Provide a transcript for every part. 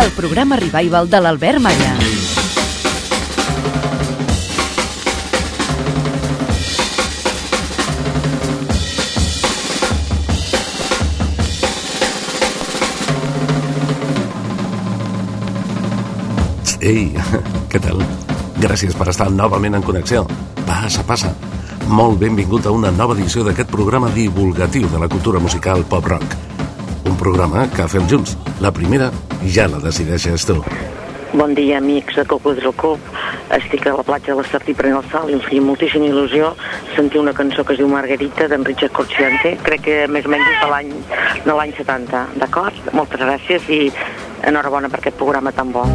El programa revival de l'Albert Malla. Ei, què tal? Gràcies per estar novament en connexió. Passa, passa. Molt benvingut a una nova edició d'aquest programa divulgatiu de la cultura musical pop-rock. Programa que fem junts. La primera ja la decideixes tu. Bon dia, amics de Cocodril Club. Estic a la platja de l'Estartí prenent el salt i em feia moltíssima il·lusió sentir una cançó que es diu Margarita d'en Richard Corciante. Crec que més o menys és de l'any de l'any 70, d'acord? Moltes gràcies i enhorabona per aquest programa tan bo.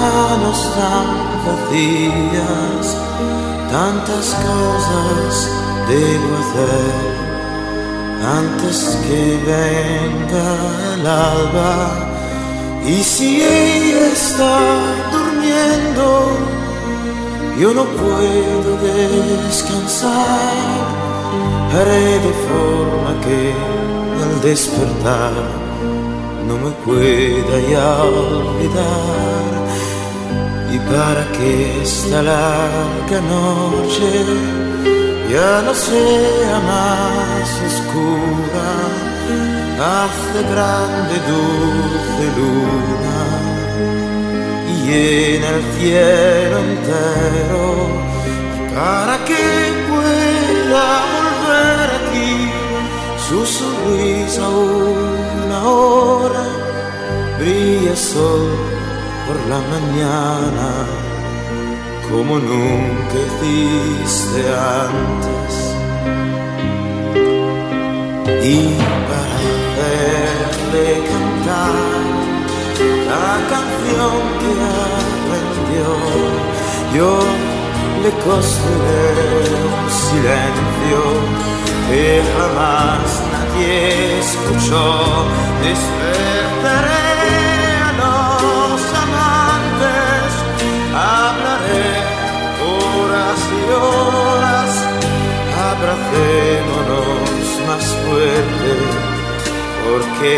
Manos tan vacías, tantas cosas debo hacer antes que venga el alba. Y si ella está durmiendo, yo no puedo descansar. Haré de forma que al despertar no me pueda ya olvidar y para que esta larga noche ya no sea más oscura, hace grande dulce luna y llena el cielo entero para que pueda volver aquí su sonrisa una hora brilla sol por la mañana como nunca hiciste antes y para hacerle cantar la canción que aprendió yo le construiré un silencio que jamás nadie escuchó. Despertaré abracémonos más fuerte, porque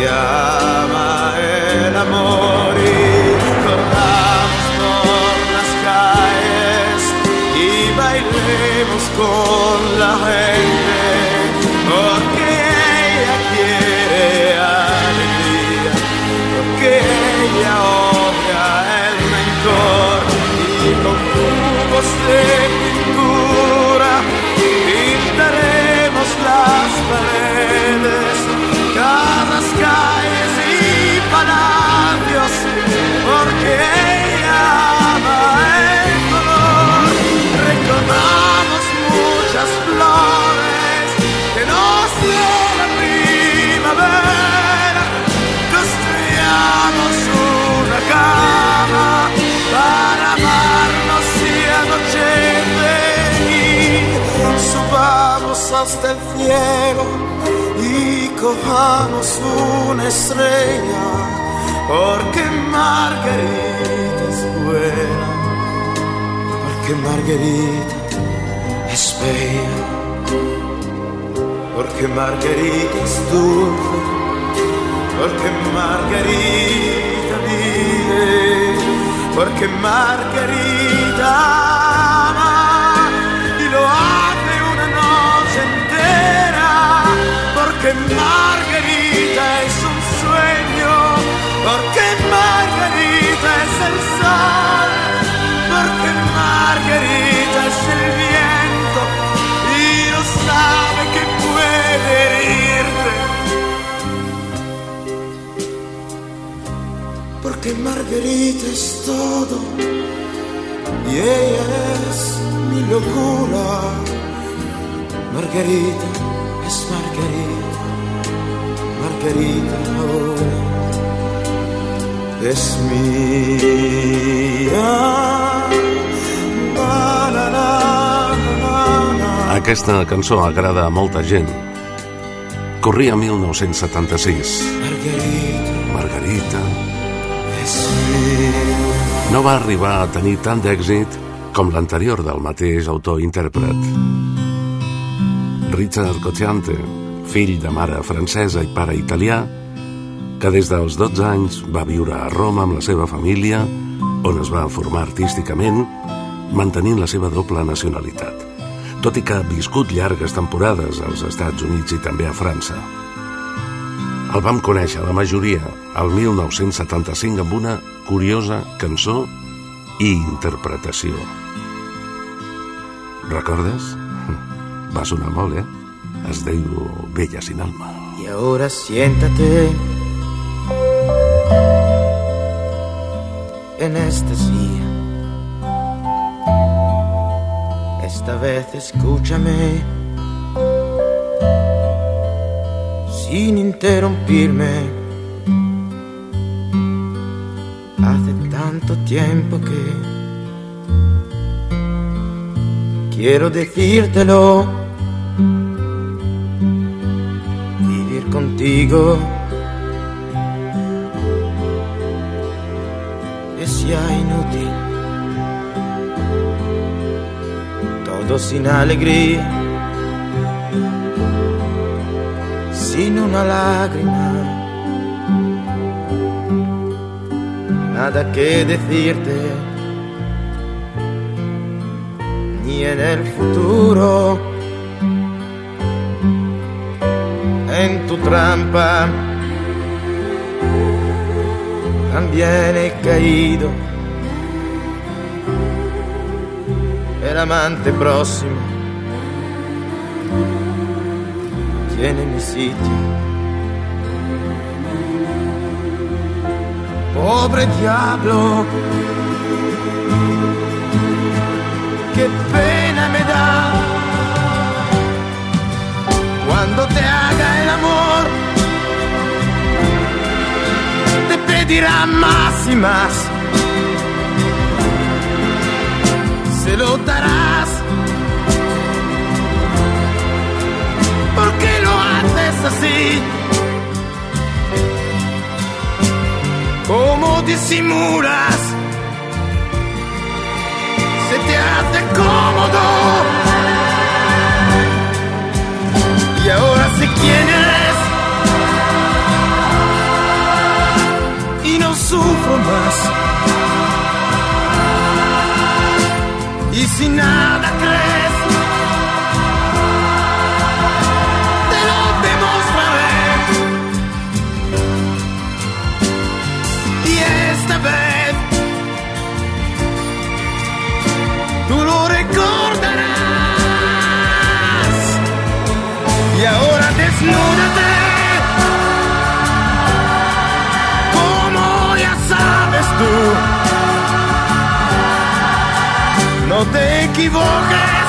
ella ama el amor y corramos por las calles y bailemos con la gente, porque ella quiere alegría, porque ella você. El cielo y cojamos una estrella porque Margarita es buena porque Margarita es bella, porque Margarita es dulce, porque Margarita vive, porque Margarita porque Margarita es un sueño, porque Margarita es el sol, porque Margarita es el viento y no sabe que puede herirte. Porque Margarita es todo y ella es mi locura. Margarita Ahora es mía. Aquesta cançó agrada a molta gent. Corria 1976. Margarita Margarita no va arribar a tenir tant d'èxit com l'anterior del mateix autor-intèrpret. Richard Cocciante, fill de mare francesa i pare italià, que des dels 12 anys va viure a Roma amb la seva família, on es va formar artísticament, mantenint la seva doble nacionalitat, tot i que ha viscut llargues temporades als Estats Units i també a França. El vam conèixer, la majoria, al 1975 amb una curiosa cançó i interpretació. Recordes? Va sonar molt, eh? Es diu Bella sin alma. Y ahora siéntate en esta silla. Esta vez escúchame sin interrumpirme. Hace tanto tiempo que quiero decírtelo. Contigo es ya inútil. Todo sin alegría, sin una lágrima. Nada que decirte, ni en el futuro. En tu trampa también caído. El amante próximo tiene mi sitio. Pobre diablo, qué pena me da cuando te haga el amor. Te pedirá más y más. Se lo darás. ¿Por qué lo haces así? ¿Cómo disimulas? Se te hace cómodo. Y ahora sé quién eres. Y no sufro más. Y si nada crees, Y ahora desnúdate. Como ya sabes tú. No te equivoques.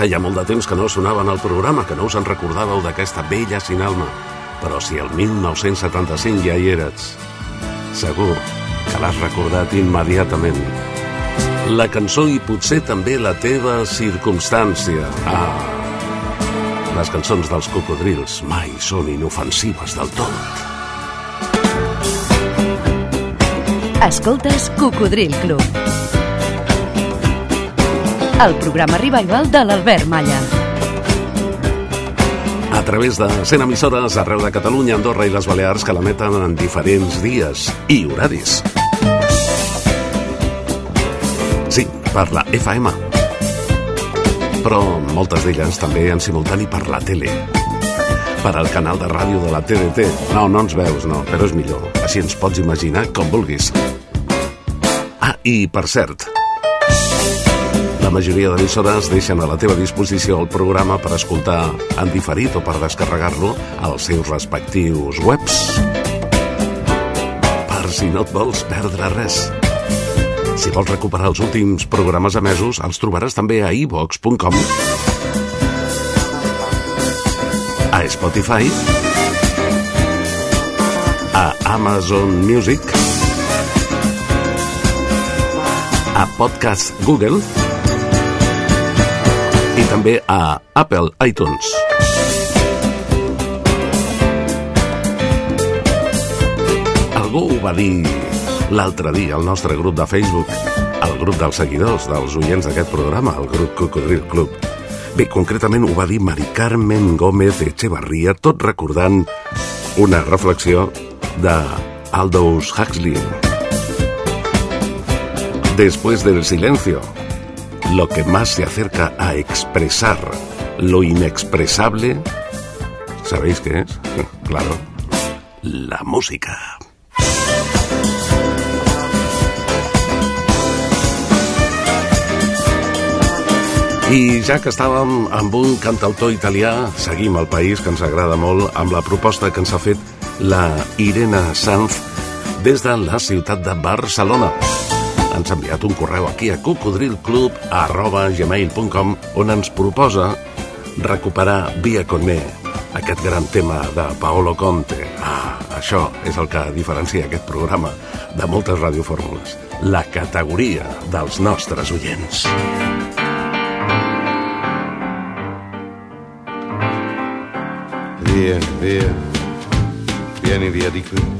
Feia molt de temps que no sonaven al programa, que no us en recordàveu d'aquesta vella sin alma. Però si el 1975 ja hi eres, segur que l'has recordat immediatament. La cançó i potser també la teva circumstància. Ah, les cançons dels cocodrils mai són inofensives del tot. Escoltes Cocodril Club. El programa revival de l'Albert Malla. A través de 100 emissores arreu de Catalunya, Andorra i les Balears que l'emeten en diferents dies i horaris. Sí, per la FM. Però moltes d'elles també en simultani per la tele. Per al canal de ràdio de la TDT. No, no ens veus, no, però és millor. Així ens pots imaginar com vulguis. Ah, i per cert, la majoria d'emissores deixen a la teva disposició el programa per escoltar en diferit o per descarregar-lo als seus respectius webs. Per si no et vols perdre res. Si vols recuperar els últims programes emesos, els trobaràs també a ivox.com, a Spotify, a Amazon Music, a Podcast Google també a Apple iTunes. Algú ho va dir l'altre dia al nostre grup de Facebook, el grup dels seguidors, dels oients d'aquest programa, el grup Cocodril Club. Bé, concretament ho va dir Mari Carmen Gómez Echevarría, tot recordant una reflexió de Aldous Huxley. Después del silencio, lo que más se acerca a expresar lo inexpresable, ¿sabéis qué es? Claro, la música. I ja que estàvem amb un cantautor italià, seguim el país que ens agrada molt amb la proposta que ens ha fet la Irene Sanz des de la ciutat de Barcelona. Ens ha enviat un correu aquí a cocodrilclub.gmail.com on ens proposa recuperar Via con me, aquest gran tema de Paolo Conte. Ah, això és el que diferencia aquest programa de moltes radiofórmules. La categoria dels nostres oients. Via, via, vieni via di qui.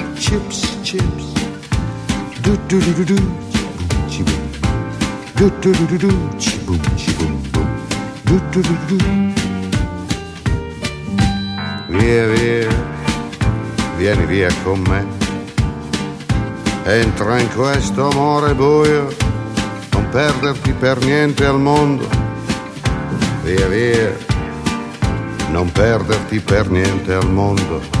chips, chips. Do do do do do, chiboom, do do do do do, chiboom, chiboom, boom, do do do do do. Via, via, vieni via con me. Entra in questo amore buio, non perderti per niente al mondo. Via via, non perderti per niente al mondo.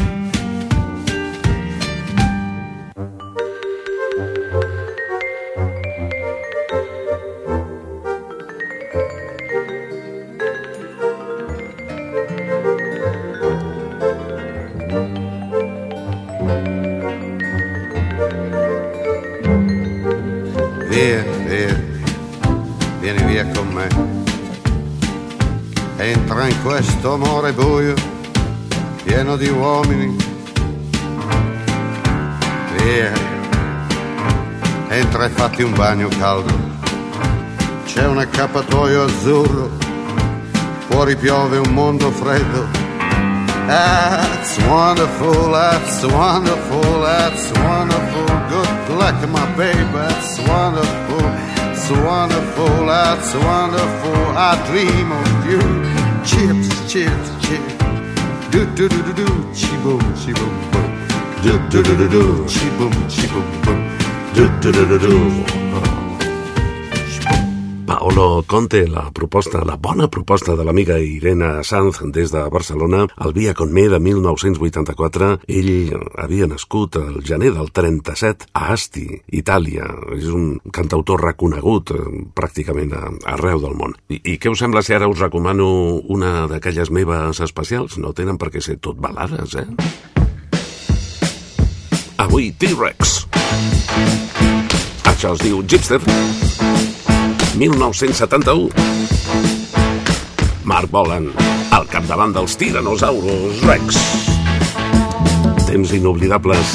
di uomini. Via, entra e fatti un bagno caldo. C'è un accappatoio azzurro, fuori piove un mondo freddo. That's wonderful, that's wonderful, that's wonderful. good luck, my baby. That's wonderful. It's wonderful. That's wonderful. I dream of you. Chips, chips, chips. Do do do do do. Chi boom, chi boom boom. Do do do do do. Chi boom, chi boom boom. Do do do do do. Paolo Conte, la proposta, la bona proposta de l'amiga Irene Sanz des de Barcelona, el Via con Me de 1984. Ell havia nascut el gener del 37 a Asti, Itàlia. És un cantautor reconegut eh, pràcticament arreu del món. I, I què us sembla si ara us recomano una d'aquelles meves especials? No tenen per què ser tot balades, eh? Avui T-Rex. Això es diu Gipster. 1971. Mark Bolan, al capdavant dels tiranosaurus Rex. Temps inoblidables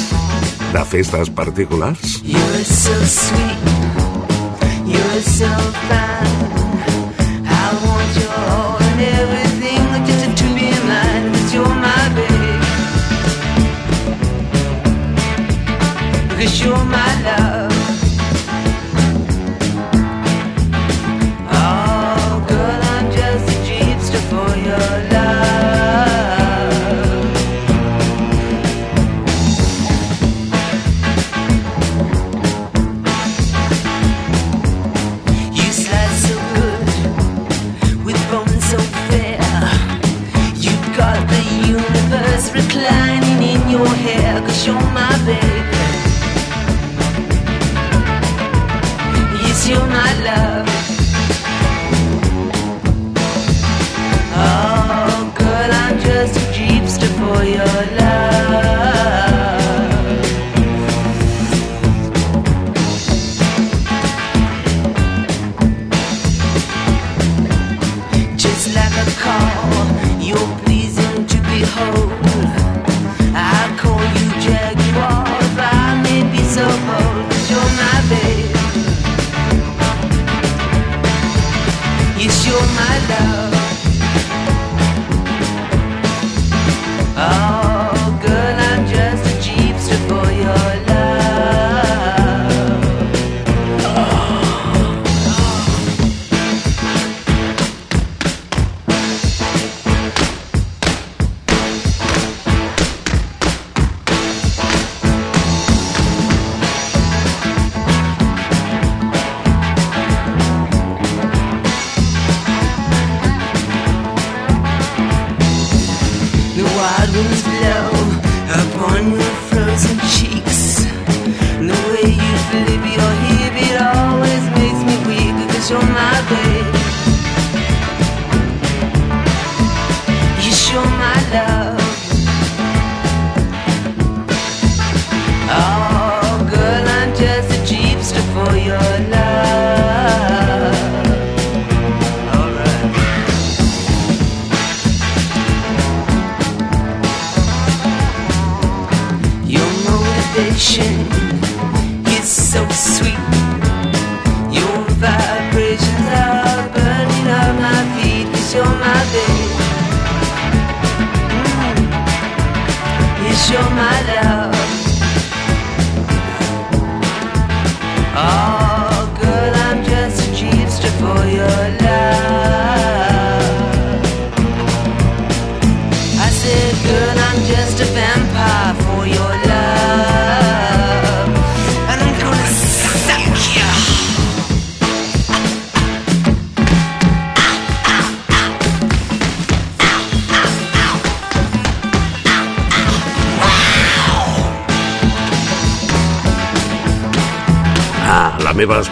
de festes particulars? You're so sweet. You're so fine. I want all everything just to be mine. you're my babe. Because you're my love.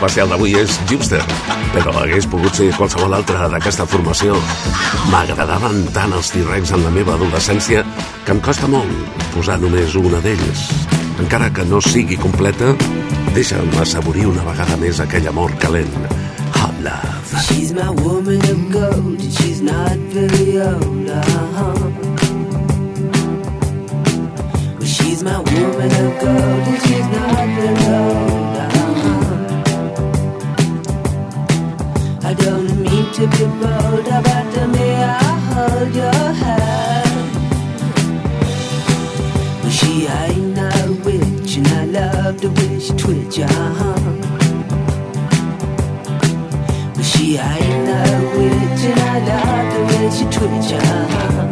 Especial d'avui és Gipster, però hagués pogut ser qualsevol altra d'aquesta formació. M'agradaven tant els T-Rex en la meva adolescència que em costa molt posar només una d'ells. Encara que no sigui completa, deixa'm assaborir una vegada més aquell amor calent. Hot love. She's my woman of gold, she's not very old. Uh-huh. She's my woman of gold, and she's not very don't mean to be bold, but may I hold your hand? Well, she ain't no witch, and I loved the way she uh-huh. But she ain't no witch, and I love the way she twitch, uh-huh.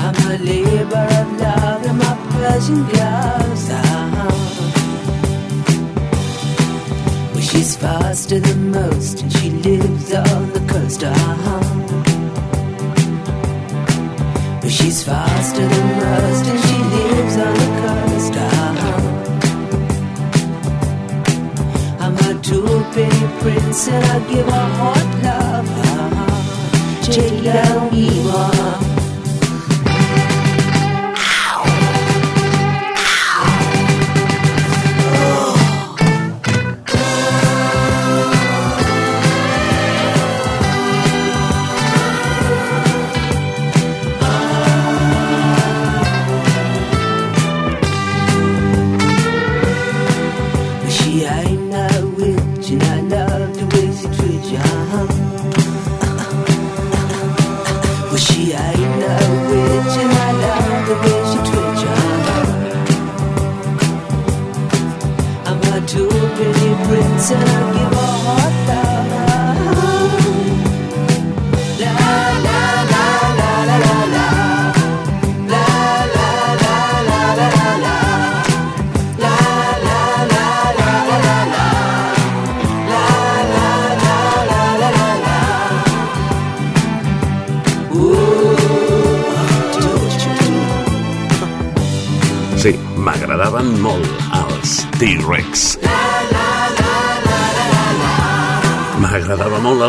I'm a labor of love in my gloves, she's faster than most, and she lives on the coast, uh-huh. But she's faster than most, and she lives on the coast, uh-huh. I'm a two penny prince, and I give her hot love, uh-huh. Take it on me,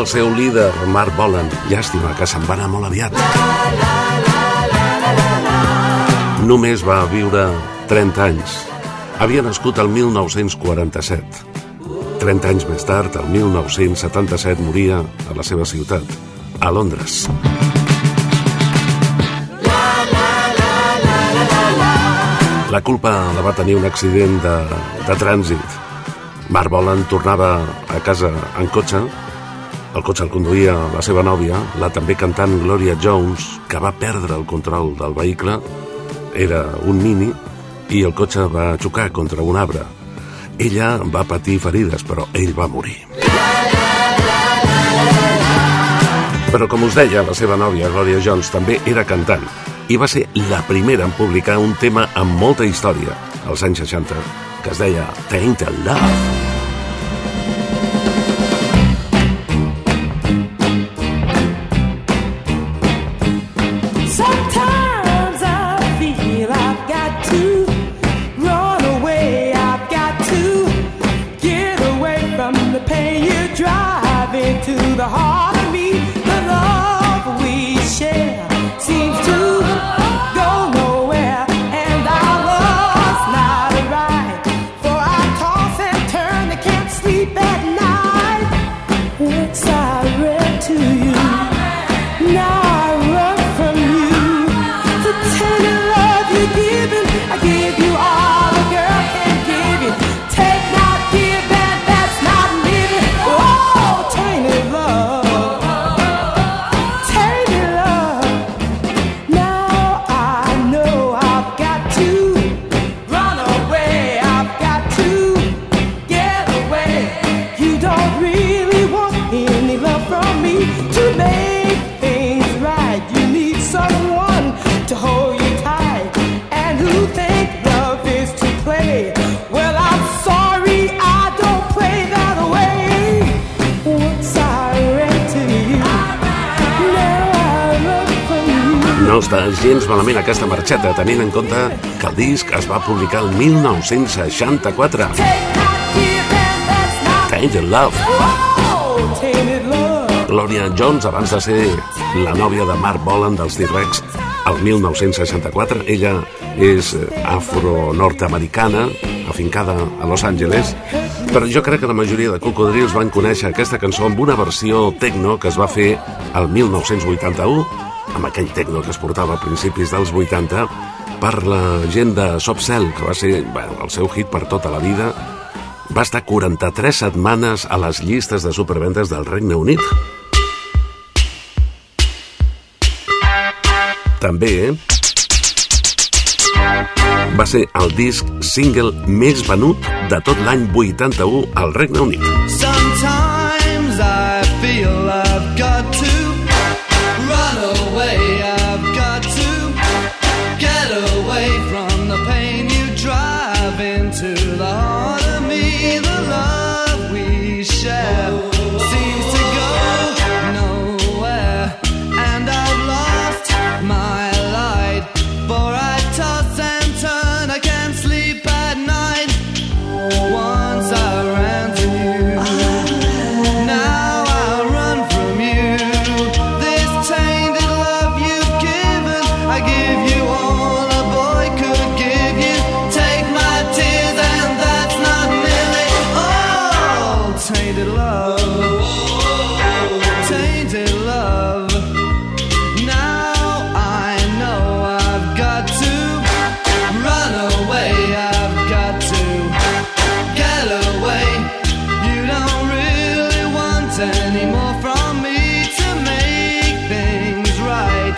M'agradava molt el seu líder, Mark Bolan. Llàstima que se'n va anar molt aviat. Només va viure 30 anys. Havia nascut el 1947. 30 anys més tard, el 1977, moria a la seva ciutat, a Londres. La culpa la va tenir un accident de, de trànsit. Mark Bolan tornava a casa en cotxe. El cotxe el conduïa la seva nòvia, la també cantant Gloria Jones, que va perdre el control del vehicle. Era un mini i el cotxe va xocar contra un arbre. Ella va patir ferides, però ell va morir. Però com us deia, la seva nòvia, Gloria Jones, també era cantant i va ser la primera en publicar un tema amb molta història, als anys 60, que es deia Tainted Love. Marxeta, tenint en compte que el disc es va publicar el 1964. Take not give, and that's not Tainted Love. Gloria Jones, abans de ser la nòvia de Mark Bolan dels T-Rex, el 1964. Ella és afro-nord-americana, afincada a Los Angeles, però jo crec que la majoria de cocodrils van conèixer aquesta cançó amb una versió techno que es va fer el 1981, amb aquell techno que es portava a principis dels 80, per la gent de Soft Cell, que va ser bueno, el seu hit per tota la vida, va estar 43 setmanes a les llistes de superventes del Regne Unit. També, eh? Va ser el disc single més venut de tot l'any 81 al Regne Unit. Sometimes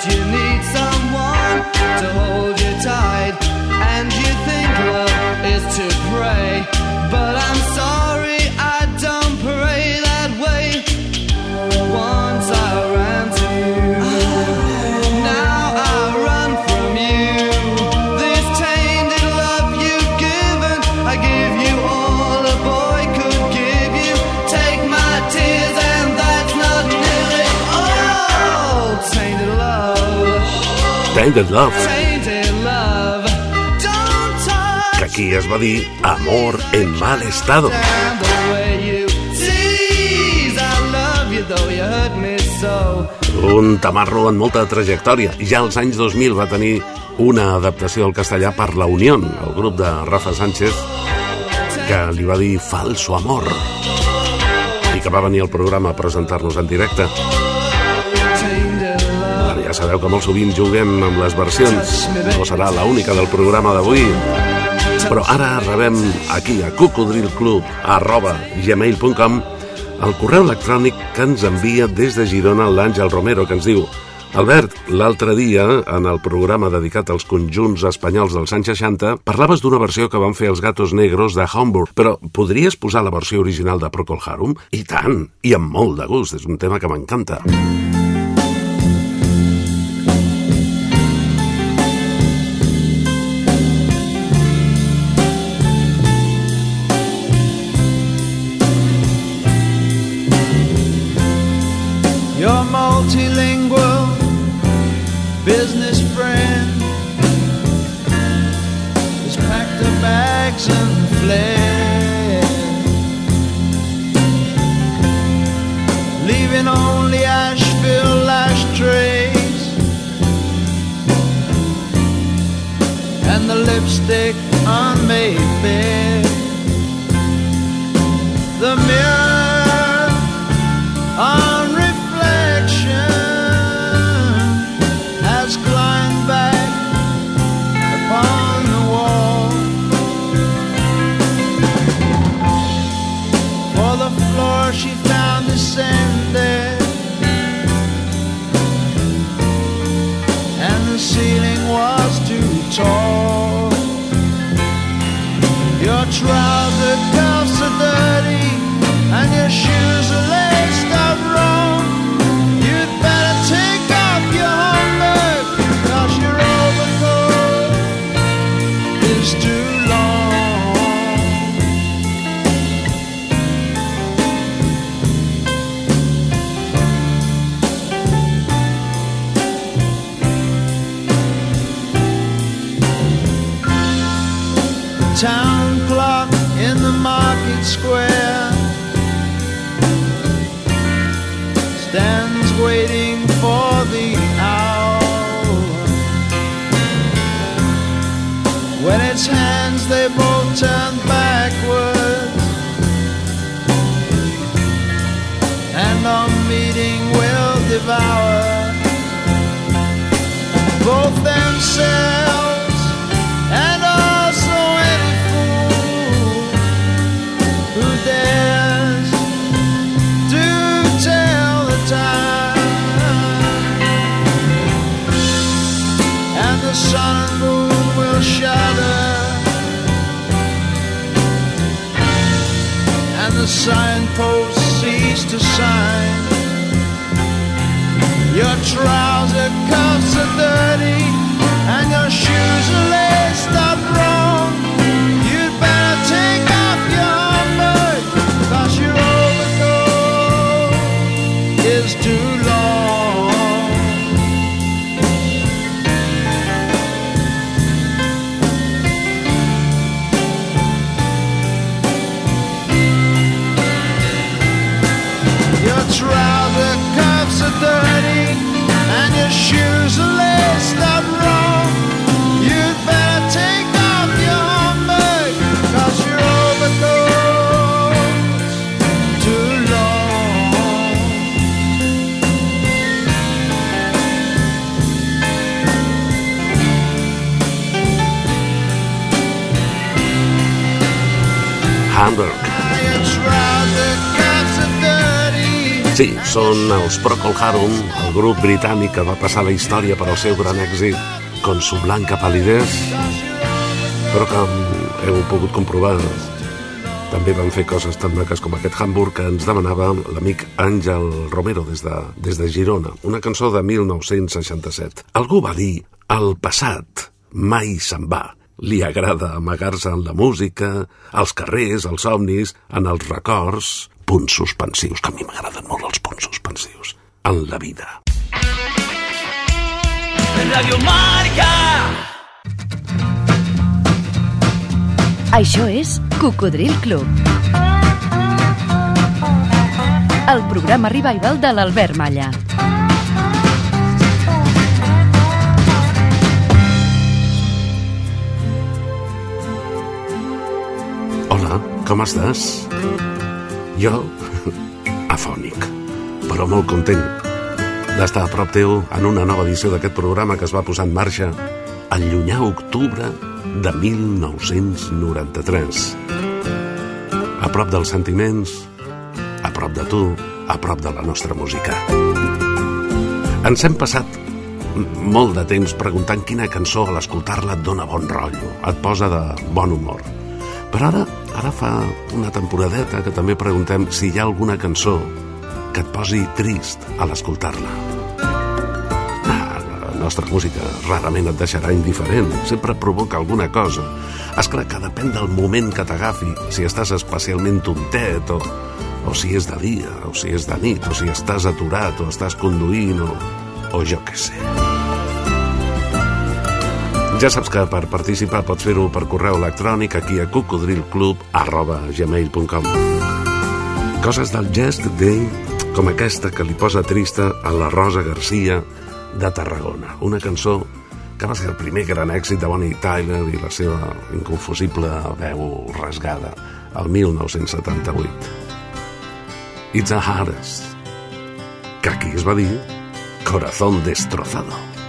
You need someone to hold you Tainted Love, que aquí es va dir Amor en mal estado. Un tamarro amb molta trajectòria. Ja als anys 2000 va tenir una adaptació al castellà per La Unión, el grup de Rafa Sánchez, que li va dir Falso Amor i que va venir al programa a presentar-nos en directe. Sabeu que molt sovint juguem amb les versions. No serà la única del programa d'avui. Però ara rebem aquí a cocodrilclub arroba gmail.com el correu electrònic que ens envia des de Girona l'Àngel Romero, que ens diu Albert, l'altre dia, en el programa dedicat als conjunts espanyols dels anys 60, parlaves d'una versió que van fer els Gatos Negros de Hamburg, però podries posar la versió original de Procol Harum? I tant, i amb molt de gust, és un tema que m'encanta. Your bags and fled, leaving only Asheville ashtrays and the lipstick on Mayfair. The mirror Your Turn backwards, And our meeting will devour both themselves. Signpost cease to shine. Your trouser cuffs are dirty Sí, són els Procol Harum, el grup britànic que va passar la història per al seu gran èxit con su blanca palidez, però que heu pogut comprovar també van fer coses tan maques com aquest Hamburg que ens demanava l'amic Àngel Romero des de, des de Girona, una cançó de 1967. Algú va dir, el passat mai se'n va. Li agrada amagar-se en la música, als carrers, als somnis, en els records, punts suspensius, que a mi m'agraden molt els punts suspensius, en la vida. Radio Marca. Això és Cocodril Club. El programa revival de l'Albert Malla. Hola, com estàs? Jo, afònic, però molt content d'estar a prop teu en una nova edició d'aquest programa que es va posar en marxa al llunyà octubre de 1993. A prop dels sentiments, a prop de tu, a prop de la nostra música. Ens hem passat molt de temps preguntant quina cançó a l'escoltar-la et dona bon rotllo, et posa de bon humor. Però ara, ara fa una temporadeta que també preguntem si hi ha alguna cançó que et posi trist a l'escoltar-la. Ah, la nostra música rarament et deixarà indiferent, sempre provoca alguna cosa. És clar que depèn del moment que t'agafi, si estàs especialment tontet o, o si és de dia, o si és de nit, o si estàs aturat, o estàs conduint, o, o jo què sé. Ja saps que per participar pots fer-ho per correu electrònic aquí a cocodrilclub Coses del gest day com aquesta que li posa trista a la Rosa Garcia de Tarragona. Una cançó que va ser el primer gran èxit de Bonnie Tyler i la seva inconfusible veu rasgada el 1978. It's a Hardest, que aquí es va dir Corazón Destrozado.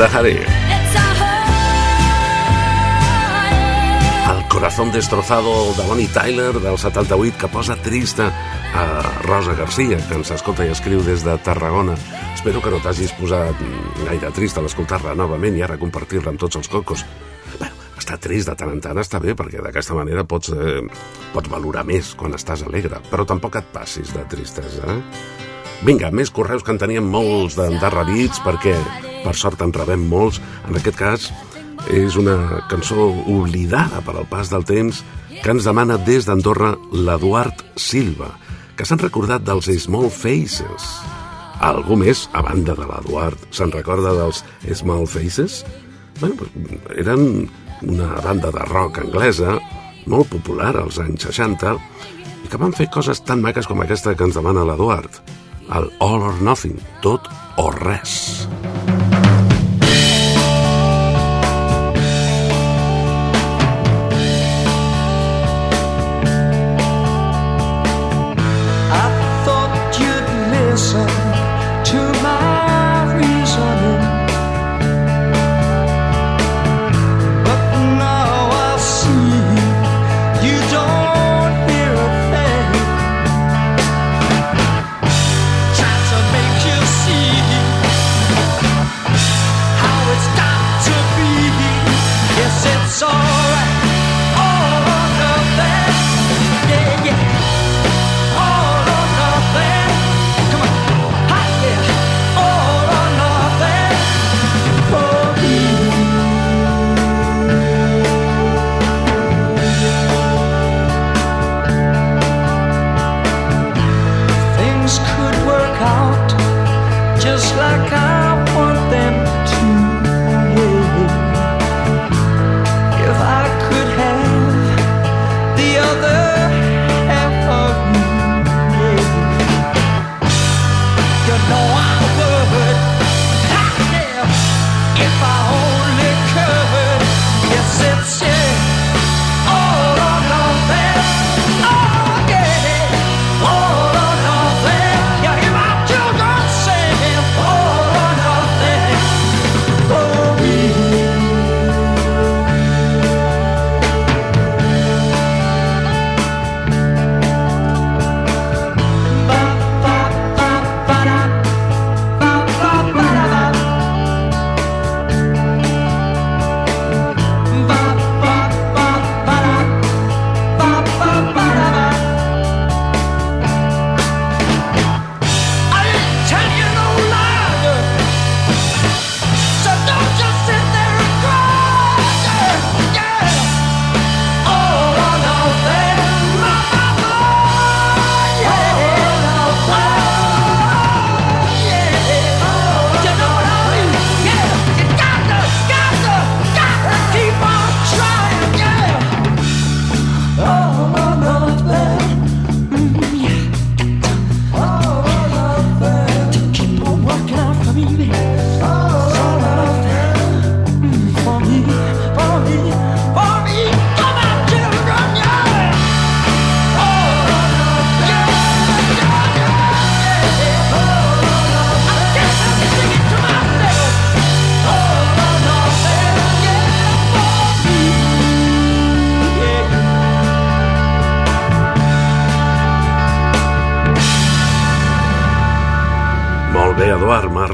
Heartache. El corazón destrozado de Bonnie Tyler del 78 que posa trista a Rosa Garcia, que ens escolta i escriu des de Tarragona. Espero que no t'hagis posat gaire trist a l'escoltar-la novament i ara compartir-la amb tots els cocos. Bueno, estar trist de tant en tant està bé, perquè d'aquesta manera pots, eh, pots valorar més quan estàs alegre, però tampoc et passis de tristesa. Eh? Vinga, més correus que en teníem molts d'endarrerits, perquè per sort en rebem molts. En aquest cas, és una cançó oblidada per al pas del temps que ens demana des d'Andorra l'Eduard Silva, que s'han recordat dels Small Faces. Algú més, a banda de l'Eduard, se'n recorda dels Small Faces? Bueno, pues, eren una banda de rock anglesa molt popular als anys 60 i que van fer coses tan maques com aquesta que ens demana l'Eduard. El All or Nothing, tot o res. I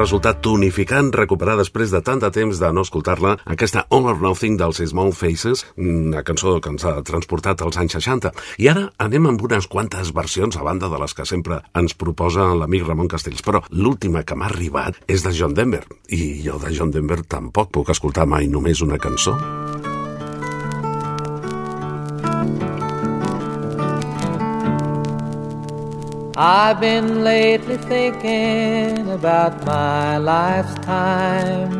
resultat tonificant recuperar després de tant de temps de no escoltar-la aquesta All or Nothing dels Small Faces, una cançó que ens ha transportat als anys 60. I ara anem amb unes quantes versions a banda de les que sempre ens proposa l'amic Ramon Castells, però l'última que m'ha arribat és de John Denver, i jo de John Denver tampoc puc escoltar mai només una cançó. I've been lately thinking about my lifetime,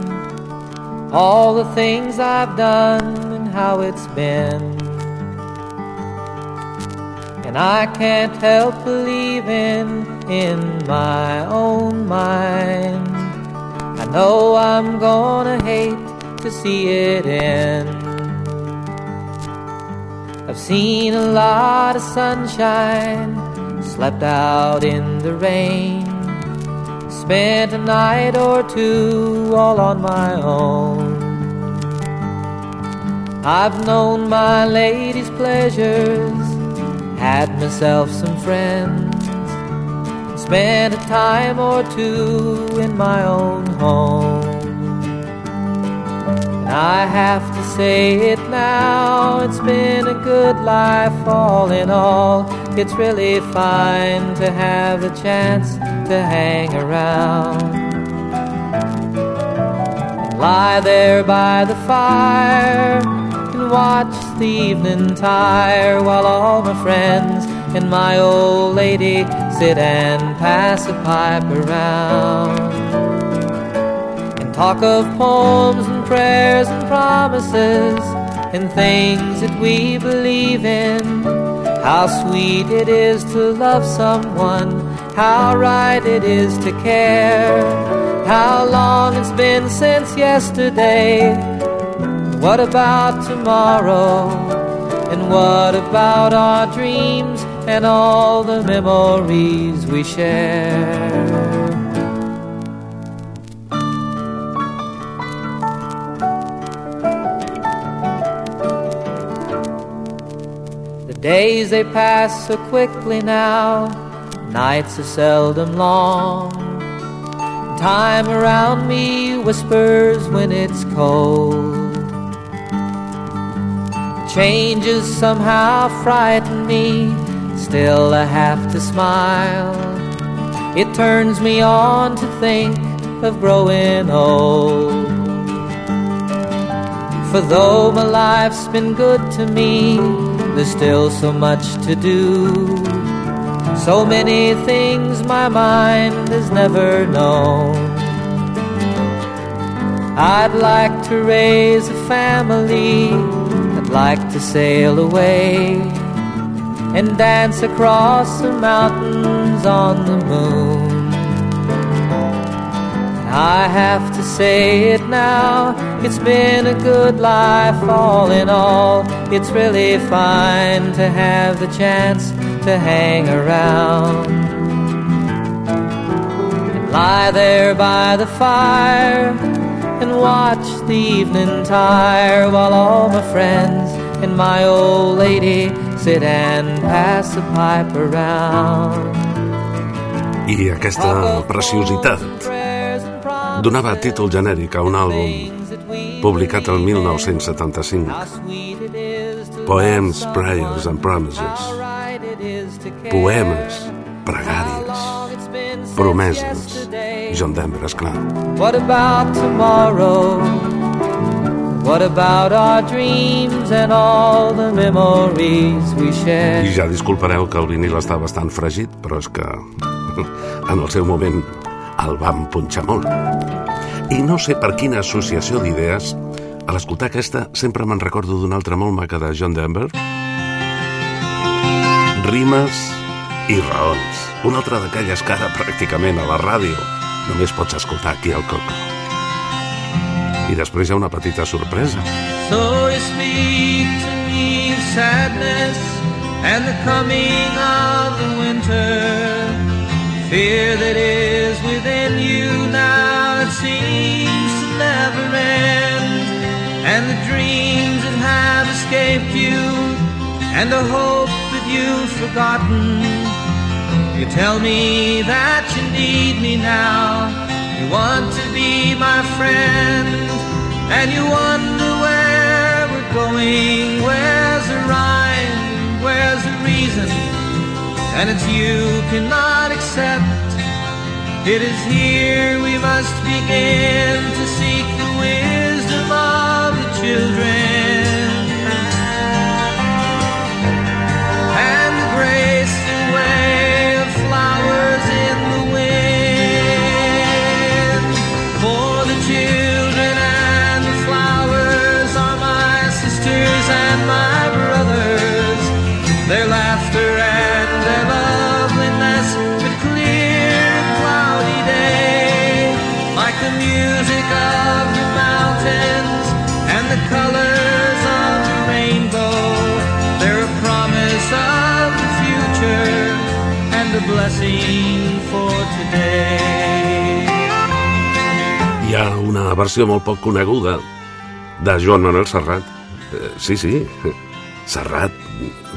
all the things I've done and how it's been. And I can't help believing in my own mind. I know I'm gonna hate to see it end. I've seen a lot of sunshine, slept out in the rain, spent a night or two all on my own. I've known my lady's pleasures, had myself some friends, spent a time or two in my own home. And I have to say it now, it's been a good life all in all. It's really fine to have the chance to hang around. And lie there by the fire and watch the evening tire while all my friends and my old lady sit and pass a pipe around and talk of poems and prayers and promises and things that we believe in. How sweet it is to love someone, how right it is to care, how long it's been since yesterday. What about tomorrow? And what about our dreams and all the memories we share? Days they pass so quickly now, nights are seldom long. Time around me whispers when it's cold. Changes somehow frighten me, still I have to smile. It turns me on to think of growing old. For though my life's been good to me, there's still so much to do. So many things my mind has never known. I'd like to raise a family, I'd like to sail away and dance across the mountains on the moon. I have to say it now, it's been a good life all in all. It's really fine to have the chance to hang around and lie there by the fire and watch the evening tire while all my friends and my old lady sit and pass the pipe around. I aquesta preciositat donava títol genèric a un àlbum publicat el 1975 Poems, Prayers and Promises. Poemes, pregàries, promeses. John Denver, esclar What about tomorrow? What about our dreams and all the memories we share? I ja disculpareu que el vinil està bastant fregit, però és que en el seu moment el vam punxar molt. I no sé per quina associació d'idees, a l'escoltar aquesta sempre me'n recordo d'una altra molt maca de John Denver. Rimes i raons. Una altra d'aquelles que ara pràcticament a la ràdio només pots escoltar aquí al Coco. I després hi ha una petita sorpresa. So you speak to me of sadness and the coming of the winter. Fear that is escaped you and the hope that you've forgotten. You tell me that you need me now. You want to be my friend. And you wonder where we're going. Where's the rhyme? Where's the reason? And it's you cannot accept. It is here we must begin to seek the wisdom of the children. Future and a blessing for today. una versió molt poc coneguda de Joan Manuel Serrat. Eh, sí, sí, Serrat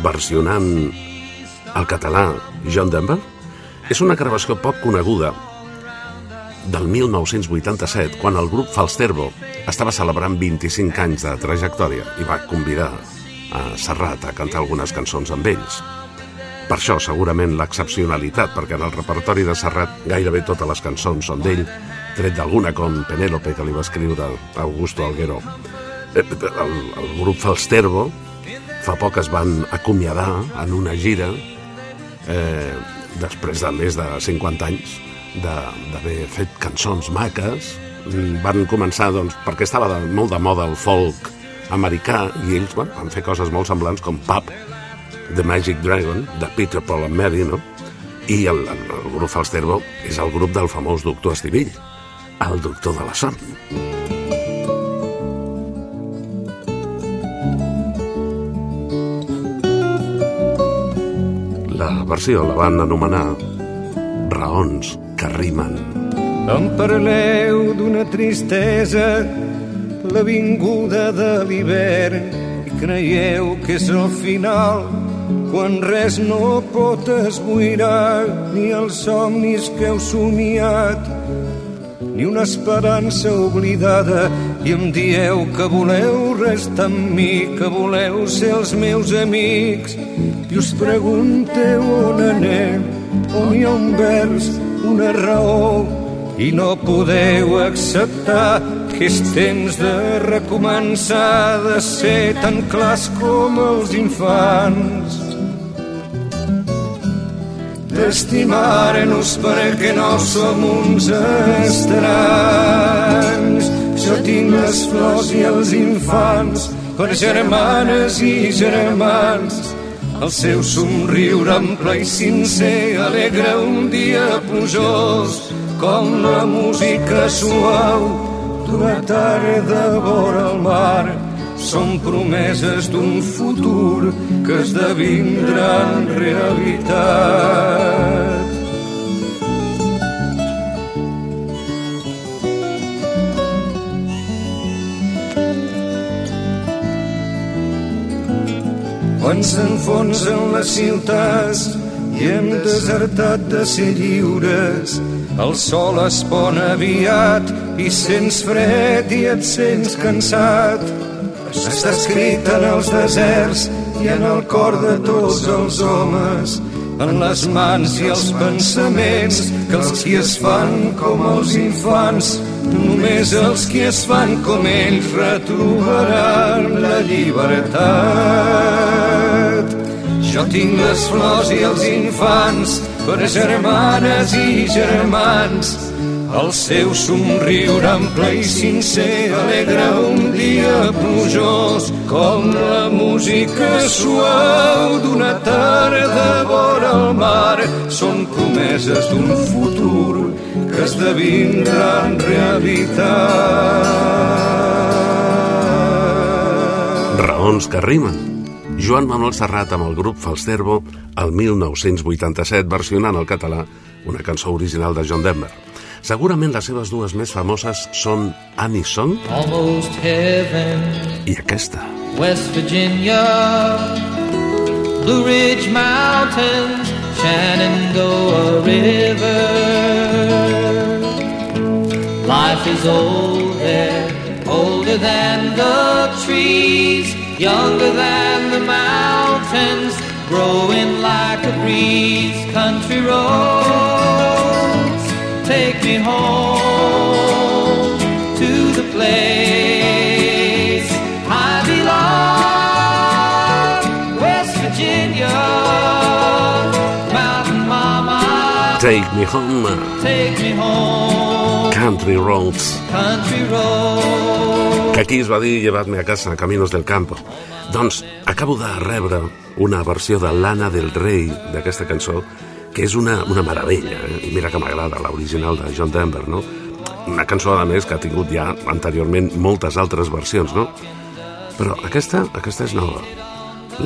versionant el català John Denver. És una gravació poc coneguda del 1987, quan el grup Falsterbo estava celebrant 25 anys de trajectòria i va convidar a Serrat a cantar algunes cançons amb ells. Per això, segurament, l'excepcionalitat, perquè en el repertori de Serrat gairebé totes les cançons són d'ell, tret d'alguna com Penélope, que li va escriure Augusto Alguero. Eh, El, el grup Falsterbo fa poc es van acomiadar en una gira eh, després de més de 50 anys d'haver fet cançons maques Mm, van començar doncs, perquè estava de, molt de moda el folk americà i ells bueno, van fer coses molt semblants com Pub, The Magic Dragon de Peter Paul and Mary no? i el, el, el grup Falsterbo és el grup del famós doctor Estivill el doctor de la son. La versió la van anomenar Raons que rimen. Em parleu d'una tristesa, la vinguda de l'hivern, i creieu que és el final, quan res no pot esboirar, ni els somnis que heu somiat, ni una esperança oblidada, i em dieu que voleu restar amb mi, que voleu ser els meus amics, i us pregunteu on anem, on hi ha un vers, una raó, i no podeu acceptar que és temps de recomençar de ser tan clars com els infants d'estimar-nos perquè no som uns estranys jo tinc les flors i els infants per germanes i germans el seu somriure ample i sincer alegra un dia plujós com la música suau d'una tarda vora el mar. Són promeses d'un futur que esdevindran realitat. Quan s'enfonsen les ciutats i hem desertat de ser lliures, el sol es pon aviat i sents fred i et sents cansat. Està escrit en els deserts i en el cor de tots els homes, en les mans i els pensaments que els qui es fan com els infants, només els qui es fan com ells retrobaran la llibertat. Jo tinc les flors i els infants per germanes i germans. El seu somriure ample i sincer alegra un dia plujós com la música suau d'una tarda vora el mar. Són promeses d'un futur que esdevindran realitat. Raons que rimen. Joan Manuel Serrat amb el grup Falsterbo el 1987 versionant al català una cançó original de John Denver. Segurament les seves dues més famoses són Annie Song Almost heaven, i aquesta. West Virginia, Blue Ridge Mountains, Shenandoah River. Life is old there, older than the trees, younger than the mountains, growing like a breeze. Country roads, Me Home, Take me home, Country Roads. country road. Que aquí es va dir llevar-me a casa, Caminos del Campo. Doncs acabo de rebre una versió de l'Anna del Rei d'aquesta cançó, que és una, una meravella, eh? i mira que m'agrada l'original de John Denver, no? Una cançó, a més, que ha tingut ja anteriorment moltes altres versions, no? Però aquesta, aquesta és nova.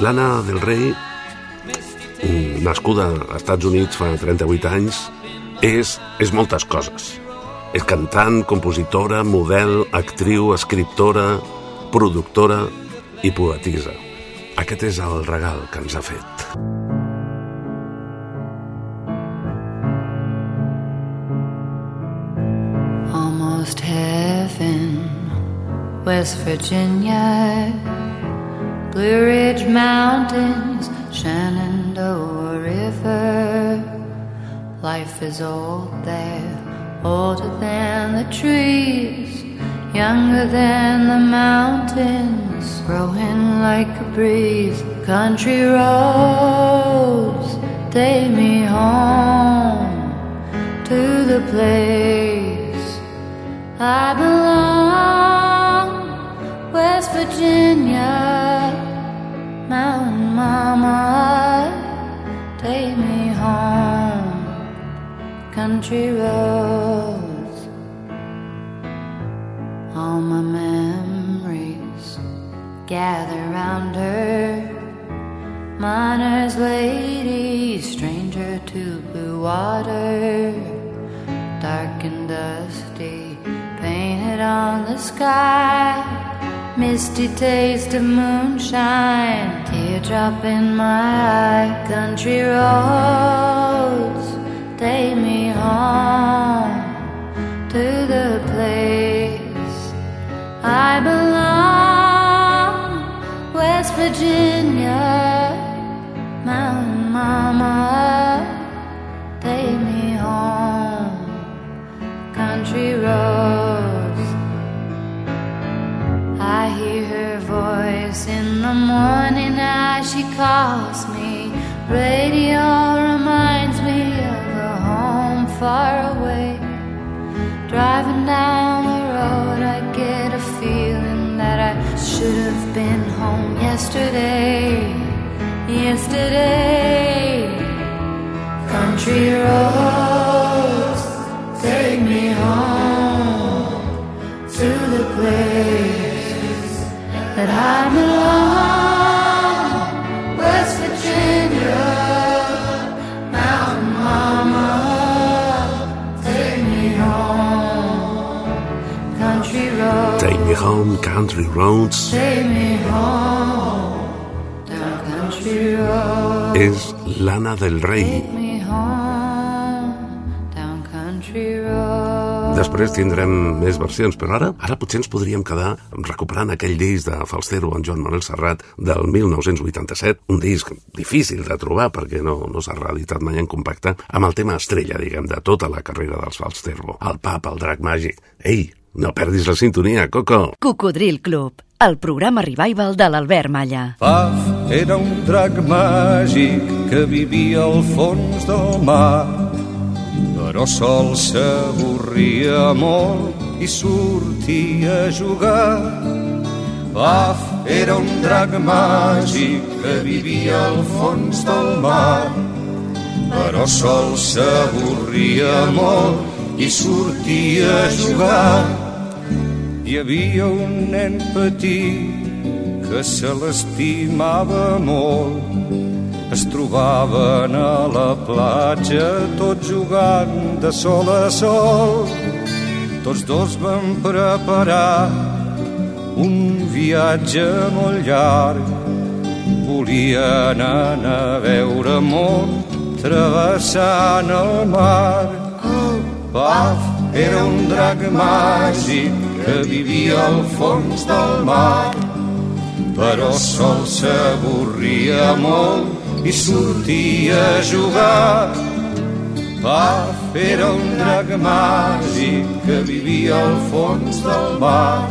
L'Anna del Rei, nascuda als Estats Units fa 38 anys, és, és moltes coses. És cantant, compositora, model, actriu, escriptora, productora i poetisa. Aquest és el regal que ens ha fet. almost heaven, West Virginia, Blue Ridge Mountains, Shenandoah River. Life is old there, older than the trees, younger than the mountains, growing like a breeze. Country roads take me home to the place I belong, West Virginia, Mountain Mama, take me home, country roads, all my memories gather round her. Miner's lady, stranger to blue water, dark and dusty, painted on the sky. Misty taste of moonshine, teardrop in my eye. Country roads, take me home to the place I belong. West Virginia, Mountain Mama, take me home. Country roads. The morning as she calls me. Radio reminds me of a home far away. Driving down the road, I get a feeling that I should have been home yesterday. Yesterday, country roads take me home to the place home. Country roads, Take Me Home, Country Roads, take me home. Down country roads, és l'Anna del Rei. Després tindrem més versions, però ara ara potser ens podríem quedar recuperant aquell disc de Falstero en Joan Manuel Serrat del 1987, un disc difícil de trobar perquè no, no s'ha realitat mai en compacte, amb el tema estrella, diguem, de tota la carrera dels Falstero, el pap, el drac màgic. Ei, no perdis la sintonia, Coco! Cocodril Club, el programa revival de l'Albert Malla. Paf era un drac màgic que vivia al fons del mar, però sol s'avorria molt i sortia a jugar. Paf era un drac màgic que vivia al fons del mar, però sol s'avorria molt i sortia a jugar. Hi havia un nen petit que se l'estimava molt. Es trobaven a la platja tots jugant de sol a sol. Tots dos van preparar un viatge molt llarg. Volien anar a veure món travessant el mar. Paf era un drac màgic que vivia al fons del mar, però sol s'avorria molt i sortia a jugar. Paf era un drac màgic que vivia al fons del mar,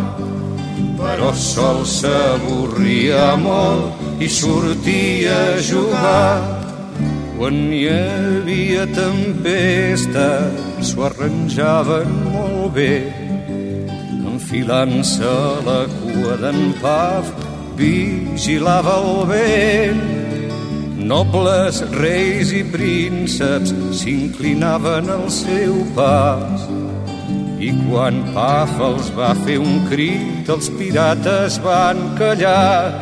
però sol s'avorria molt i sortia a jugar. Quan hi havia tempesta, s'ho arranjaven molt bé, enfilant-se la cua d'en Paf, vigilava el vent. Nobles, reis i prínceps s'inclinaven al seu pas. I quan Paf els va fer un crit, els pirates van callar.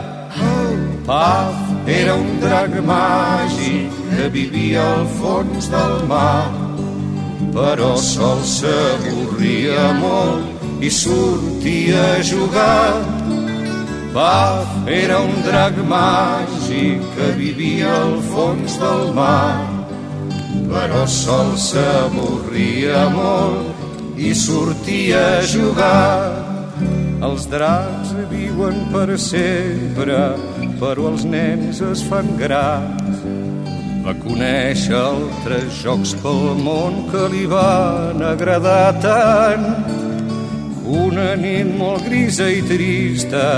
Paf era un drac màgic que vivia al fons del mar, però sol s'avorria molt i sortia a jugar. Paf era un drac màgic que vivia al fons del mar, però sol s'avorria molt i sortia a jugar. Els dracs viuen per sempre, però els nens es fan grans. Va conèixer altres jocs pel món que li van agradar tant. Una nit molt grisa i trista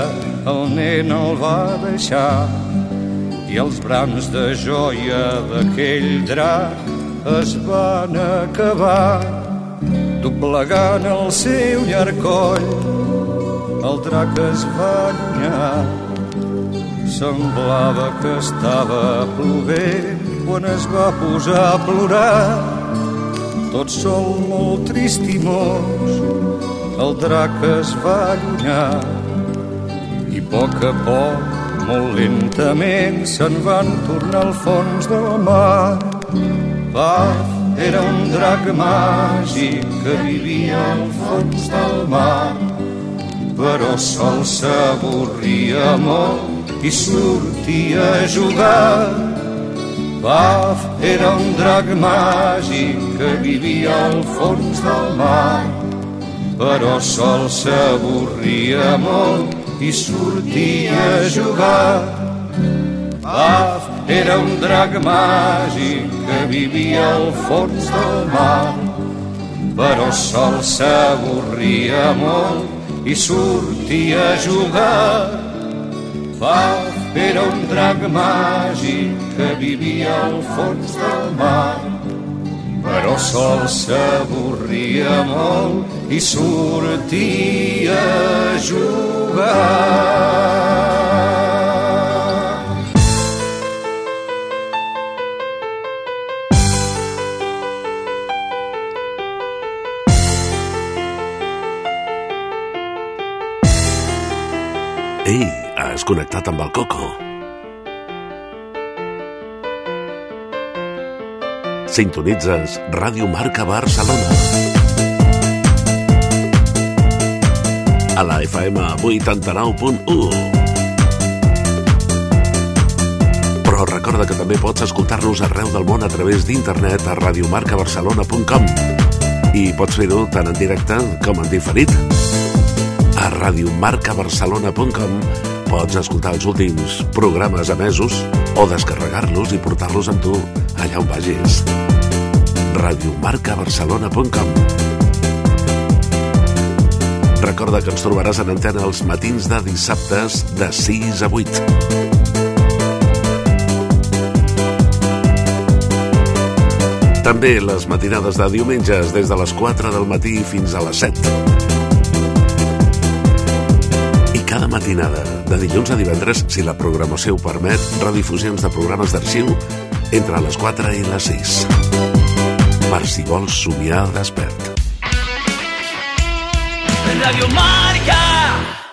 el nen el va deixar i els brams de joia d'aquell drac es van acabar doblegant el seu llarg coll el drac es va allunyar semblava que estava plovent quan es va posar a plorar. Tot sol molt trist i mos el drac es va allunyar i a poc a poc, molt lentament, se'n van tornar al fons del mar. Paf era un drac màgic que vivia al fons del mar, però sol s'avorria molt i sortia a jugar. Paf era un drac màgic que vivia al fons del mar, però sol s'avorria molt i sortia a jugar. Paf era un drac màgic que vivia al fons del mar, però sol s'avorria molt i sortia a jugar. Paf era un drac màgic que vivia al fons del mar, però sol s'avorria molt i sortia a jugar. Ei, has connectat amb el Coco. Sintonitzes Ràdio Marca Barcelona. A la FM 89.1. Però recorda que també pots escoltar-nos arreu del món a través d'internet a radiomarcabarcelona.com i pots fer-ho tant en directe com en diferit. A radiomarcabarcelona.com pots escoltar els últims programes emesos o descarregar-los i portar-los amb tu allà on vagis. radiomarcabarcelona.com Recorda que ens trobaràs en antena els matins de dissabtes de 6 a 8. També les matinades de diumenges des de les 4 del matí fins a les 7. I cada matinada, de dilluns a divendres, si la programació ho permet, redifusions de programes d'arxiu entre les 4 i les 6. Per si vols somiar despert. Radio Marca.